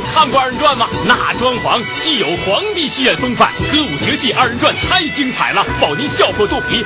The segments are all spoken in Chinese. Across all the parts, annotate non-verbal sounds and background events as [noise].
看过二人转吗？那装潢既有皇帝戏院风范，歌舞绝技二人转太精彩了，保您笑破肚皮。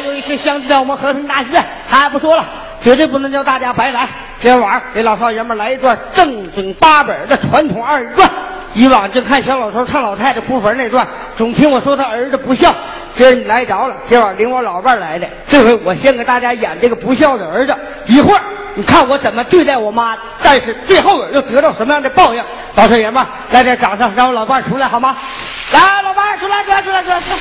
有一天相聚在我们和平大剧院，还不说了，绝对不能叫大家白来。今天晚上给老少爷们来一段正经八本的传统二人转。以往就看小老头唱老太太哭坟那段，总听我说他儿子不孝。今儿你来着了，今晚领我老伴来的。这回我先给大家演这个不孝的儿子。一会儿你看我怎么对待我妈，但是最后又得到什么样的报应？老少爷们来点掌声，让我老伴出来好吗？来，老伴出来出来，出来，出来，出来。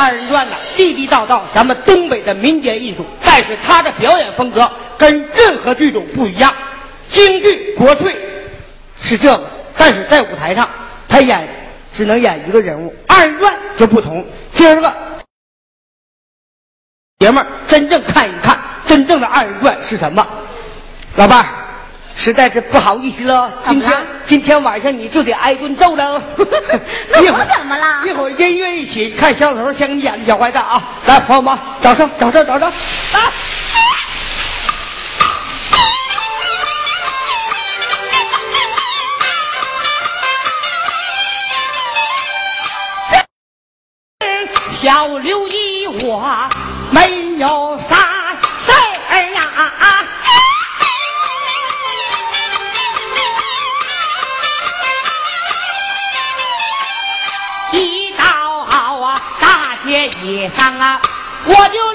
二人转呢，地地道道，咱们东北的民间艺术。但是他的表演风格跟任何剧种不一样。京剧国粹是这个，但是在舞台上他演只能演一个人物。二人转就不同，今儿个爷们儿真正看一看真正的二人转是什么，老伴儿。实在是不好意思了，今天今天晚上你就得挨顿揍了。[laughs] 那我怎么了？一会儿音乐一起，看小头先给你演的小坏蛋啊！来，朋友们，掌声，掌声，掌声！啊。小刘一，我没有我就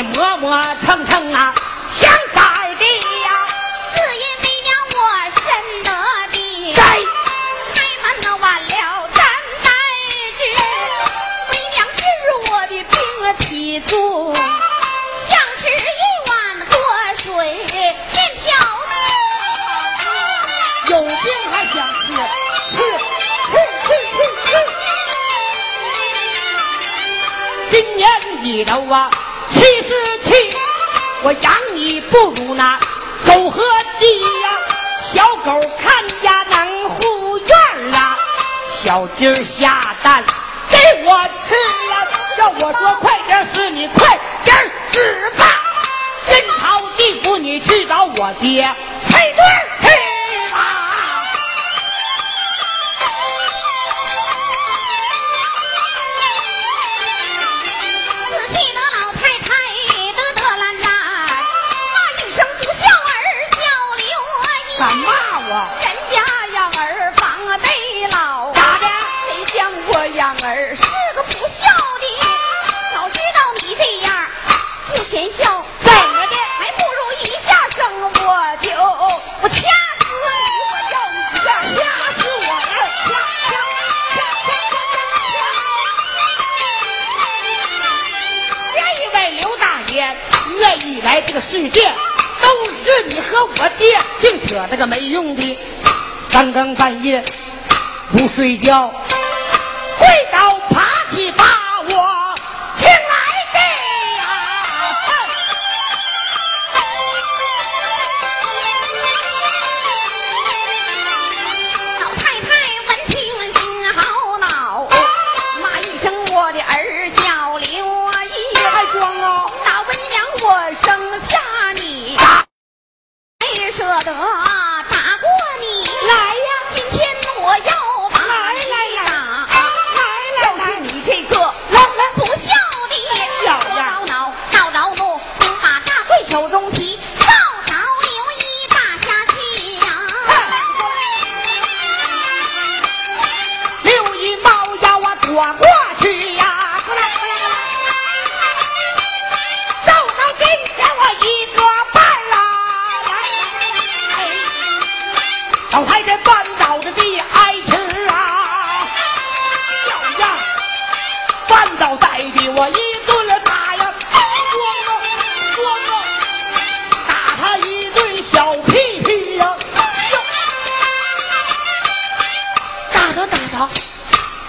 你磨磨蹭蹭啊，想咋地呀？是因为娘我深得的，该。开门那晚了咱待之，为娘治我的病体足，想吃一碗活水面条子，有病还想吃。今年几头啊七十七，我养你不如那狗和鸡呀。小狗看家能护院啊，小鸡下蛋给我吃呀。要我说快点死，你快点死吧。天朝地府你去找我爹配对这个世界，都是你和我爹净扯那个没用的。三更半夜不睡觉，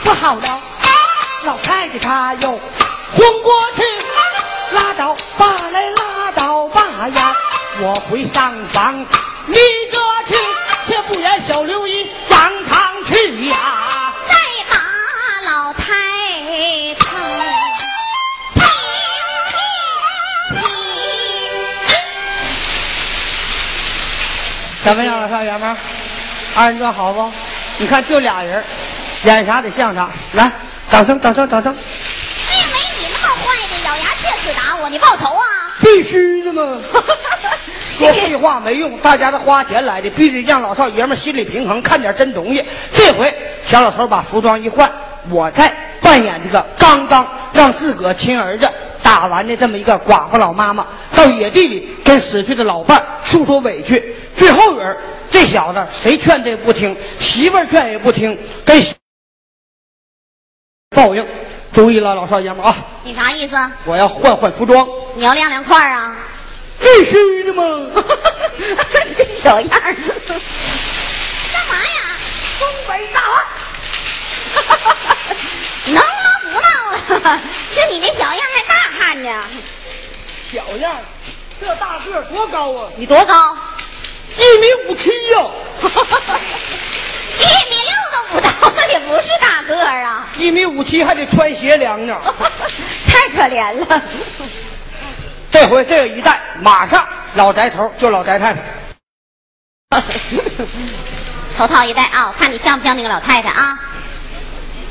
不好了，老太太她又昏过去，拉倒吧来拉倒吧呀，我回上房立着去，却不言小刘一上堂去呀。再把老太太。怎么样了，少爷们儿？二人转好不？你看就俩人，演啥得像啥。来，掌声，掌声，掌声！并没你那么坏的，咬牙切齿打我，你报仇啊！必须的嘛。[laughs] 说废话没用，大家都花钱来的，必须让老少爷们心理平衡，看点真东西。这回小老头把服装一换，我再扮演这个刚刚让自个亲儿子打完的这么一个寡妇老妈妈，到野地里跟死去的老伴诉说委屈。最后人这小子谁劝这不听，媳妇儿劝也不听，跟报应。注意了，老少爷们啊，你啥意思？我要换换服装。你要晾凉快啊？必须的嘛！[laughs] 这小样儿，干嘛呀？东北大 [laughs] 能闹不闹了？[laughs] 就你那小样还大看呢？小样儿，这大个儿多高啊？你多高？一米五七呀！一米六都不到，[laughs] 那也不是大个儿啊！一米五七还得穿鞋量呢。[laughs] 太可怜了。这回这个一戴，马上老宅头就老宅太太。[laughs] 头套一戴啊，我看你像不像那个老太太啊？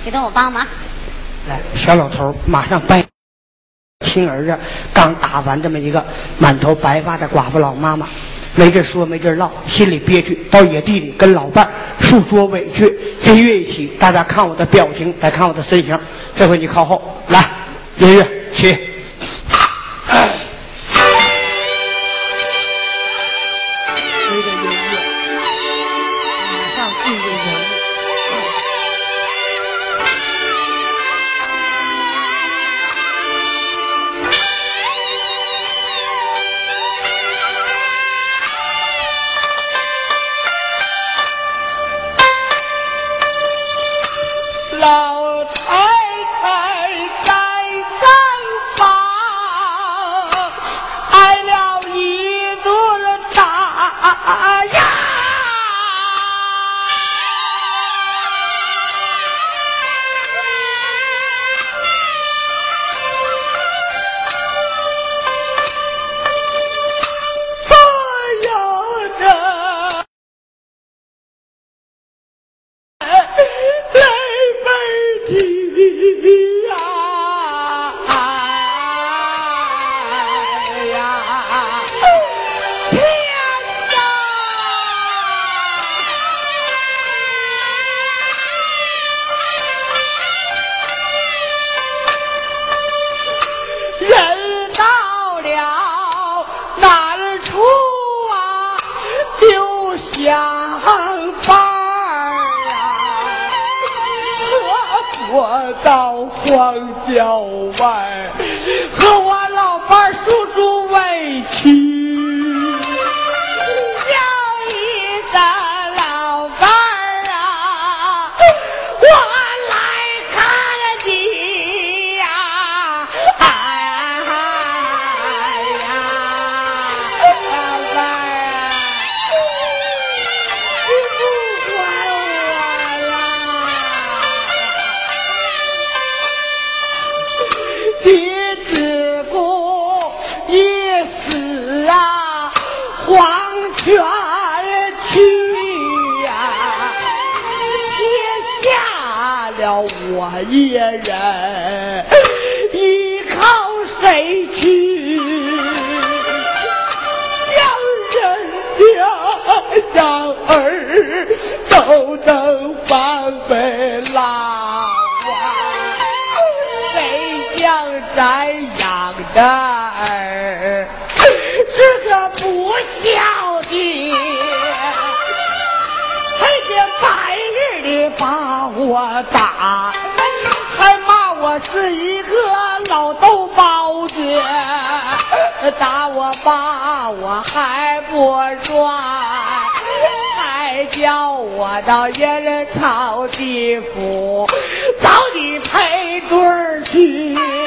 别动我帮忙。来，小老头儿马上掰。亲儿子刚打完这么一个满头白发的寡妇老妈妈，没地说没地唠，心里憋屈，到野地里跟老伴诉说委屈。音乐一起，大家看我的表情，再看我的身形。这回你靠后来，音乐起。想法儿啊。我到荒郊外和我老伴诉诉委屈，黄泉去呀，撇下了我一人，依靠谁去？想人家养儿都能反是个不孝的，黑天白日的把我打，还骂我是一个老豆包子，打我爸我还不软，还叫我到人人草地府找你赔对儿去。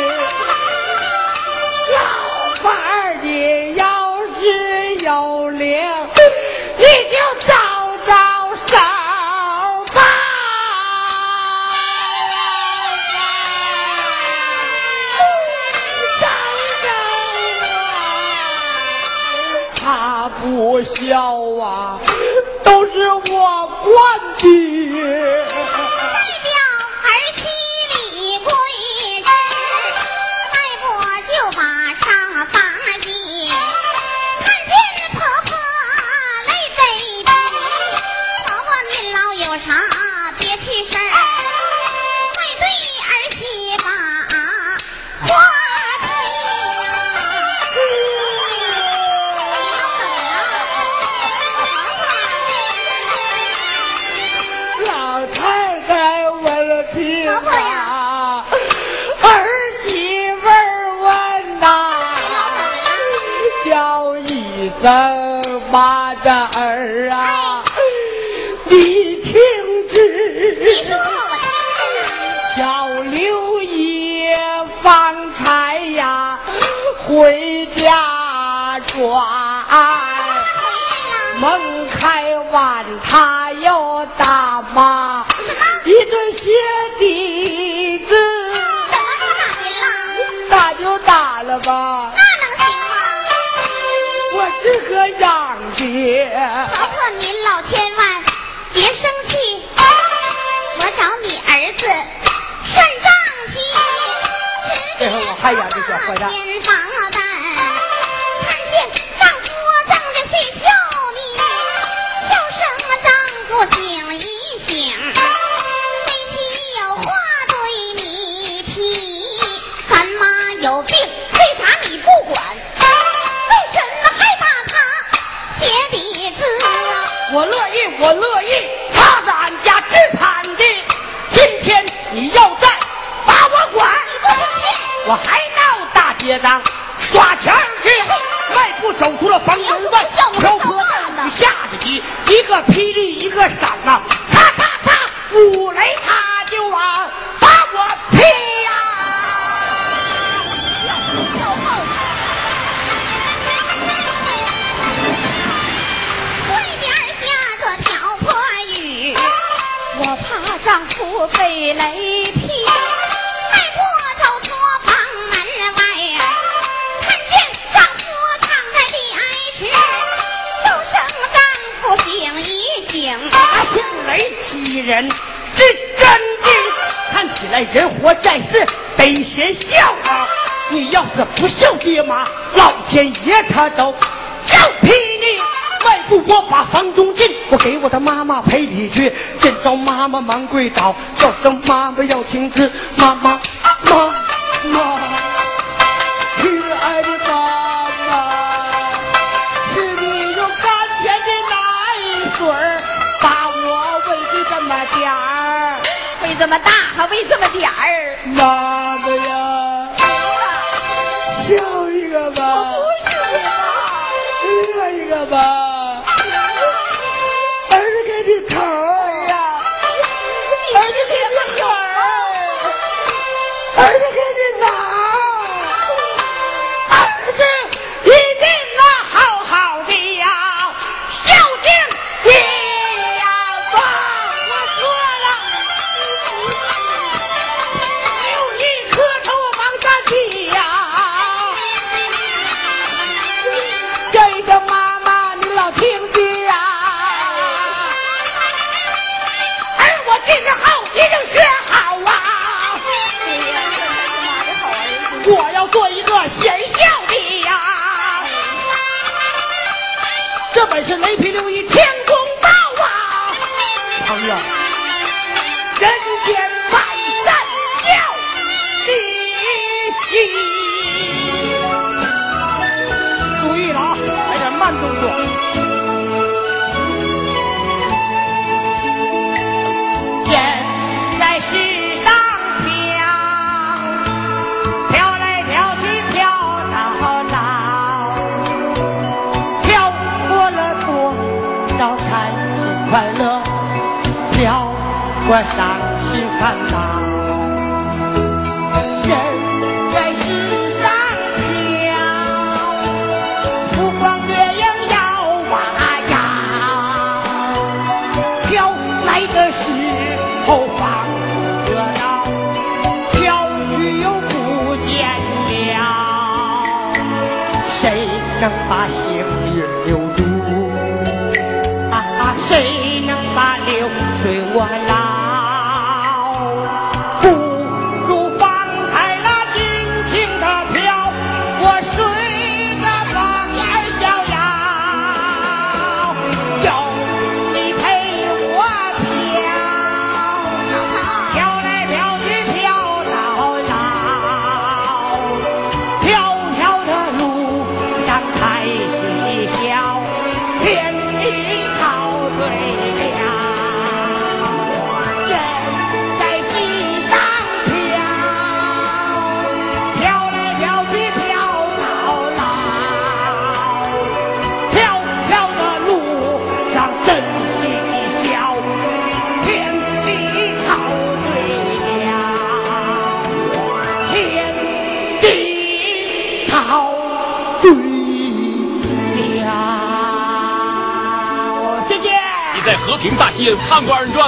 万金。一声妈的儿啊，你听你旨说，我听着呢。叫刘爷方才呀回家转。门开完，他又打骂一顿鞋底子，打就打了吧，个样子，婆婆，您老千万别生气，我找你儿子算账去。这回我还养这小坏蛋看见丈夫正着去笑你，叫声丈夫醒他像雷击人，是真的。看起来人活在世得先孝啊！你要是不孝爹妈，老天爷他都要劈你！迈步我把房中进，我给我的妈妈赔礼去。见着妈妈忙跪倒，叫声妈妈要听旨，妈妈妈妈，么大，还喂这么点儿，妈妈呀，笑一个吧，乐一个吧，儿子给你头儿啊，儿子给你腿儿，儿。子给我伤心烦恼，人在世上飘，浮光掠影摇啊摇，飘来的时候忘着了，飘去又不见了。谁能把幸运留住？啊，谁能把流水挽留？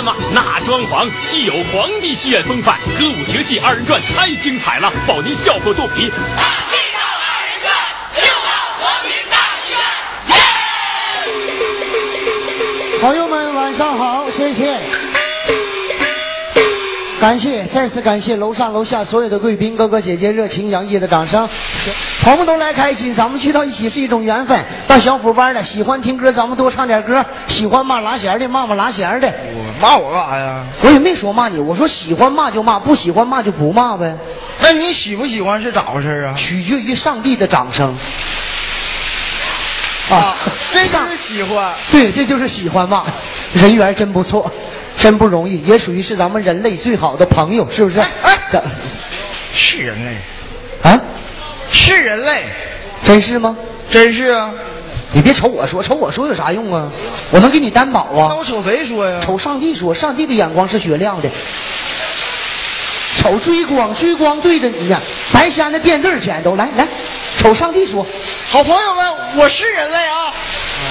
那装潢既有皇帝戏院风范，歌舞绝技二人转太精彩了，保您笑破肚皮。[laughs] 朋友们，晚上好，谢谢。感谢，再次感谢楼上楼下所有的贵宾哥哥姐姐热情洋溢的掌声，朋友们都来开心，咱们聚到一起是一种缘分。到小虎班的，喜欢听歌咱们多唱点歌，喜欢骂拉弦的骂骂拉弦的。我骂我干啥呀？我也没说骂你，我说喜欢骂就骂，不喜欢骂就不骂呗，那你喜不喜欢是咋回事啊？取决于上帝的掌声。啊，这就是喜欢。对，这就是喜欢嘛。人缘真不错，真不容易，也属于是咱们人类最好的朋友，是不是？哎是人类，啊？是人类，真是吗？真是啊。你别瞅我说，瞅我说有啥用啊？我能给你担保啊那我？瞅谁说呀？瞅上帝说，上帝的眼光是雪亮的。瞅追光，追光对着你呀，白瞎那垫字钱都来来，瞅上帝说，好朋友们，我是人类啊！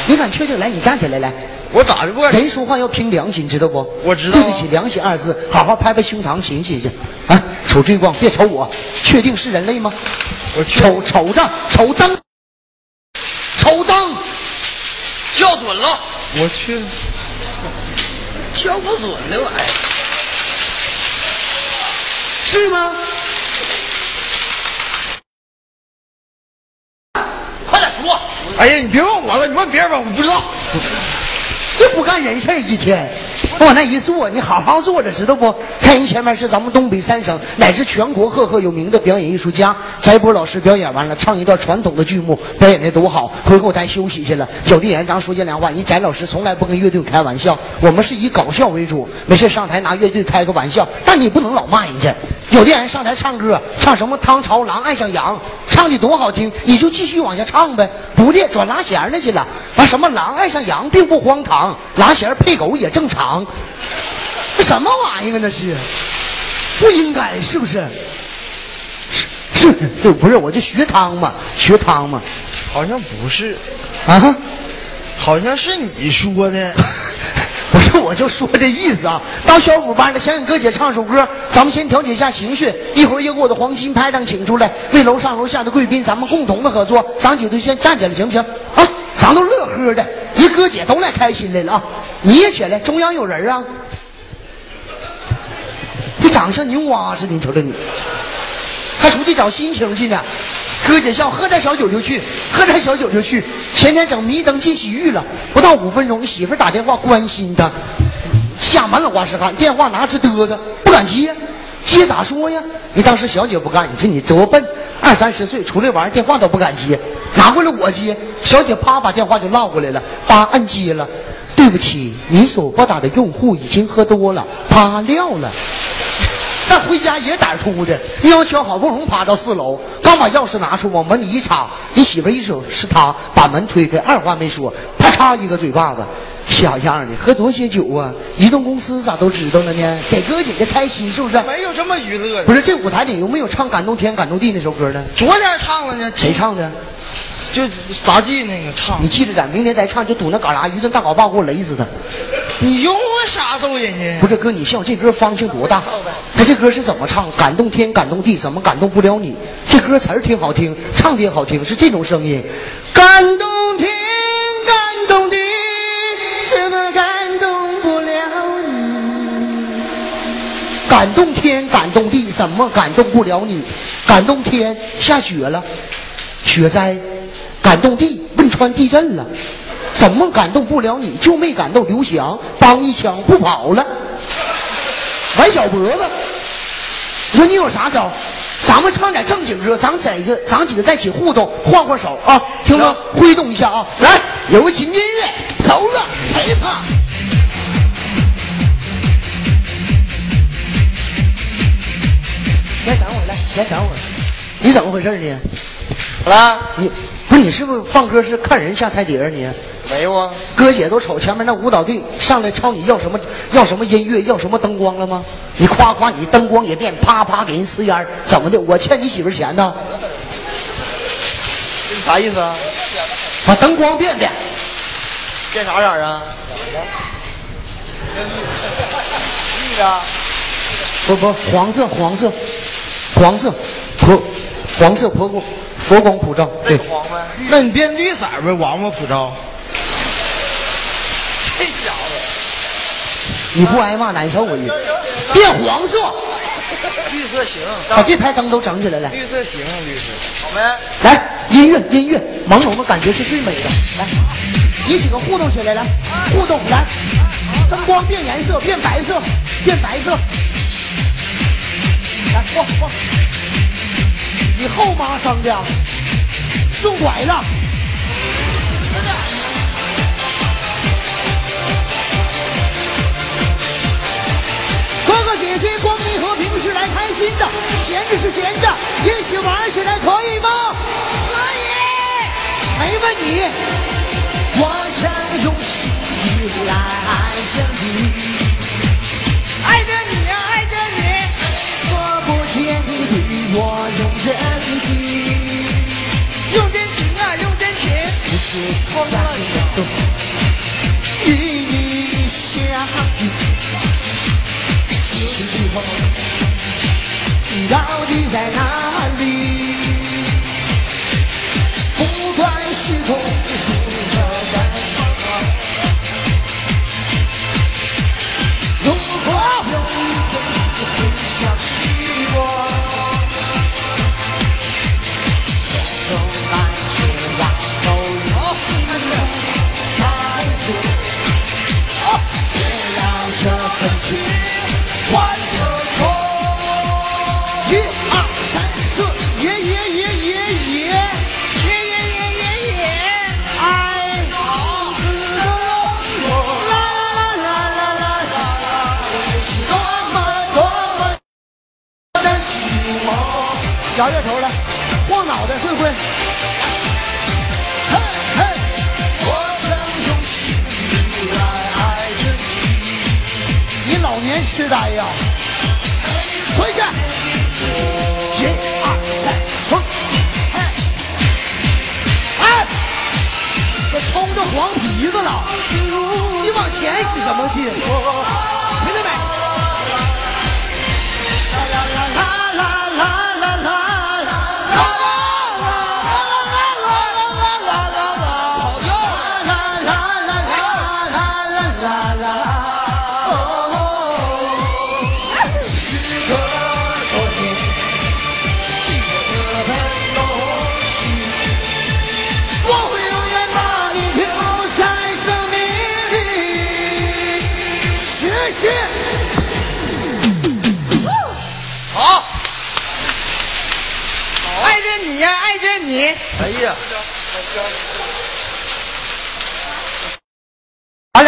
你敢确定？来，你站起来来。我咋就不敢？人说话要凭良心，知道不？我知道啊对得起良心二字，好好拍拍胸膛，寻寻去。啊，瞅追光，别瞅我，确定是人类吗？我去瞅瞅着，瞅灯，瞅灯，叫准了，我去，叫不准那玩意儿。是吗？快点说，哎呀，你别问我了，你问别人吧，我不知道。[laughs] 这不干人事儿一天，[laughs] 往那一坐，你好好坐着，知道不？看人前面是咱们东北三省乃至全国赫赫有名的表演艺术家，翟波老师表演完了，唱一段传统的剧目，表演的多好。回后咱休息去了。有的人咱说这两话，人翟老师从来不跟乐队开玩笑，我们是以搞笑为主，没事上台拿乐队开个玩笑，但你不能老骂人家。有的人上台唱歌，唱什么汤朝狼爱上羊，唱的多好听，你就继续往下唱呗，不的转拉弦儿那去了。完什么狼爱上羊并不荒唐，拉弦配狗也正常。这什么玩意儿啊？那是不应该是不是？是是，不是我就学汤嘛，学汤嘛，好像不是，啊。好像是你说的。[laughs] 不是，我就说这意思啊。到小虎班了，想给哥姐唱首歌，咱们先调节一下情绪。一会儿也给我的黄金拍档请出来，为楼上楼下的贵宾，咱们共同的合作。咱几个先站起来，行不行？啊，咱都乐呵的，一哥姐都来开心来了啊！你也起来，中央有人啊。这长得像牛蛙似的，你瞅瞅你，还出去找心情去呢。哥姐笑，喝点小酒就去，喝点小酒就去。前天整迷灯进洗浴了，不到五分钟，媳妇打电话关心他，吓满脑瓜是汗，电话拿着嘚瑟，不敢接，接咋说呀？你当时小姐不干，你说你多笨，二三十岁出来玩，电话都不敢接，拿过来我接，小姐啪把电话就落过来了，叭按接了。对不起，你所拨打的用户已经喝多了，趴尿了。[laughs] 但回家也胆粗的，要求好不容易爬到四楼，刚把钥匙拿出往门里一插，你媳妇一手是他把门推开，二话没说，啪嚓一个嘴巴子，小样的，喝多些酒啊？移动公司咋都知道了呢？给哥姐姐开心是不是？没有这么娱乐的。不是这舞台里有没有唱《感动天感动地》那首歌呢？昨天唱了呢。谁唱的？就杂技那个唱，你记着点，明天再唱就堵那旮旯，一顿大镐把给我勒死他。你用我啥揍人家？不是哥，你笑这歌方向多大？他这歌是怎么唱？感动天，感动地，怎么感动不了你？这歌词儿挺好听，唱的也好听，是这种声音。感动天，感动地，怎么感动不了你？感动天，感动地，怎么感动不了你？感动天，下雪了，雪灾。感动地，汶川地震了，怎么感动不了你？就没感动刘翔，当一枪不跑了，崴小脖子。你说你有啥招？咱们唱点正经歌，咱在一个，咱几个在一起互动，换换手啊，听着，挥动一下啊，来，有个轻音乐，走了，陪他。来等会儿来，来等会儿，你怎么回事呢？好了，你。不是你是不是放歌是看人下菜碟啊？你没有啊？哥姐都瞅前面那舞蹈队上来朝你要什么要什么音乐要什么灯光了吗？你夸夸你灯光也变，啪啪给人呲烟怎么的？我欠你媳妇钱呢？这啥意思啊？把灯光变变，变啥色啊？[laughs] 绿的。不不，黄色黄色，黄色，婆黄色婆婆。佛光普照，对。那你变绿色呗，王八普照。这小子，你不挨骂难受啊你变黄色。绿色行。把这排灯都整起来了。绿色行，绿色。好没？来，音乐音乐，朦胧的感觉是最美的。来，你几个互动起来，来互动来，灯光变颜色，变白色，变白色。来，过过。你后妈生的，送拐了。哥哥姐姐，光明和平是来开心的，闲着是闲着，一起玩起来可以吗？可以。没问你。我想用心来爱着你，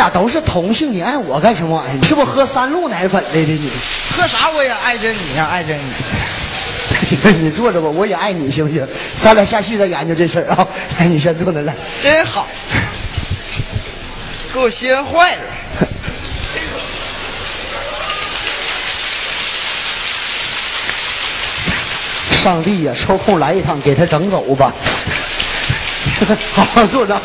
俩都是同性，你爱我干什么玩意儿？你是不是喝三鹿奶粉来的你？喝啥我也爱着你呀，爱着你。[laughs] 你坐着吧，我也爱你，行不行？咱俩下去再研究这事儿啊。哎，你先坐那来。真好，给我歇坏了。上帝呀，抽空来一趟，给他整走吧。好 [laughs] 好坐着。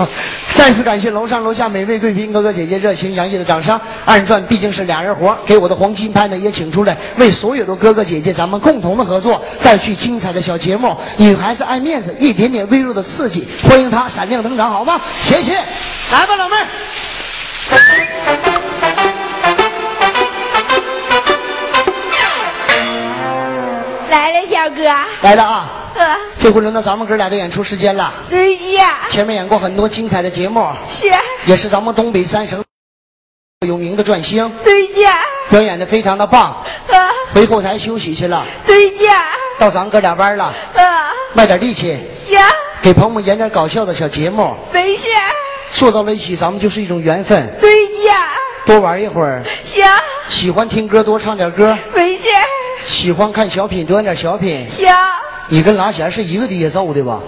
再次感谢楼上楼下每位贵宾哥哥姐姐热情洋溢的掌声。二人转毕竟是俩人活，给我的黄金拍呢也请出来，为所有的哥哥姐姐咱们共同的合作带去精彩的小节目。女孩子爱面子，一点点微弱的刺激，欢迎她闪亮登场，好吗？谢谢，来吧，老妹儿。来了，小哥。来了啊！[laughs] 呃，这回轮到咱们哥俩的演出时间了。对呀，前面演过很多精彩的节目，是，也是咱们东北三省有名的转星，对呀，表演的非常的棒。啊，回后台休息去了，对呀，到咱哥俩班了，啊，卖点力气，行，给朋友们演点搞笑的小节目。没事，坐到了一起，咱们就是一种缘分。对呀，多玩一会儿，行，喜欢听歌多唱点歌，没事，喜欢看小品多演点小品。行，你跟拉弦是一个爹揍的吧？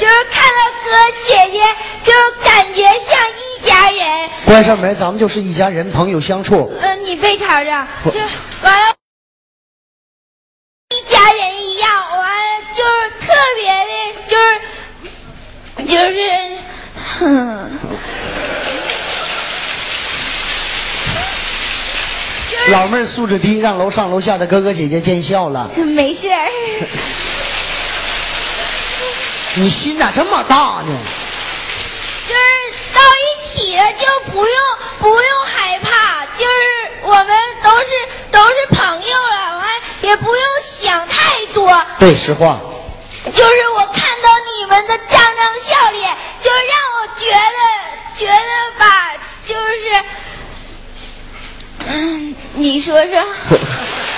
就是看到哥姐姐，就感觉像一家人。关上门，咱们就是一家人，朋友相处。呃，你背朝着，就完了，一家人一样，完了就是特别的，就是就是，哼，就是老妹儿素质低，让楼上楼下的哥哥姐姐见笑了。[laughs] 没事儿，[laughs] 你心咋这么大呢？就是到一起了就不用不用害怕，就是我们都是都是朋友了，完也不用想太多。对，实话。就是我看到你们的张张笑脸，就让我觉得觉得吧，就是，嗯，你说说。[laughs]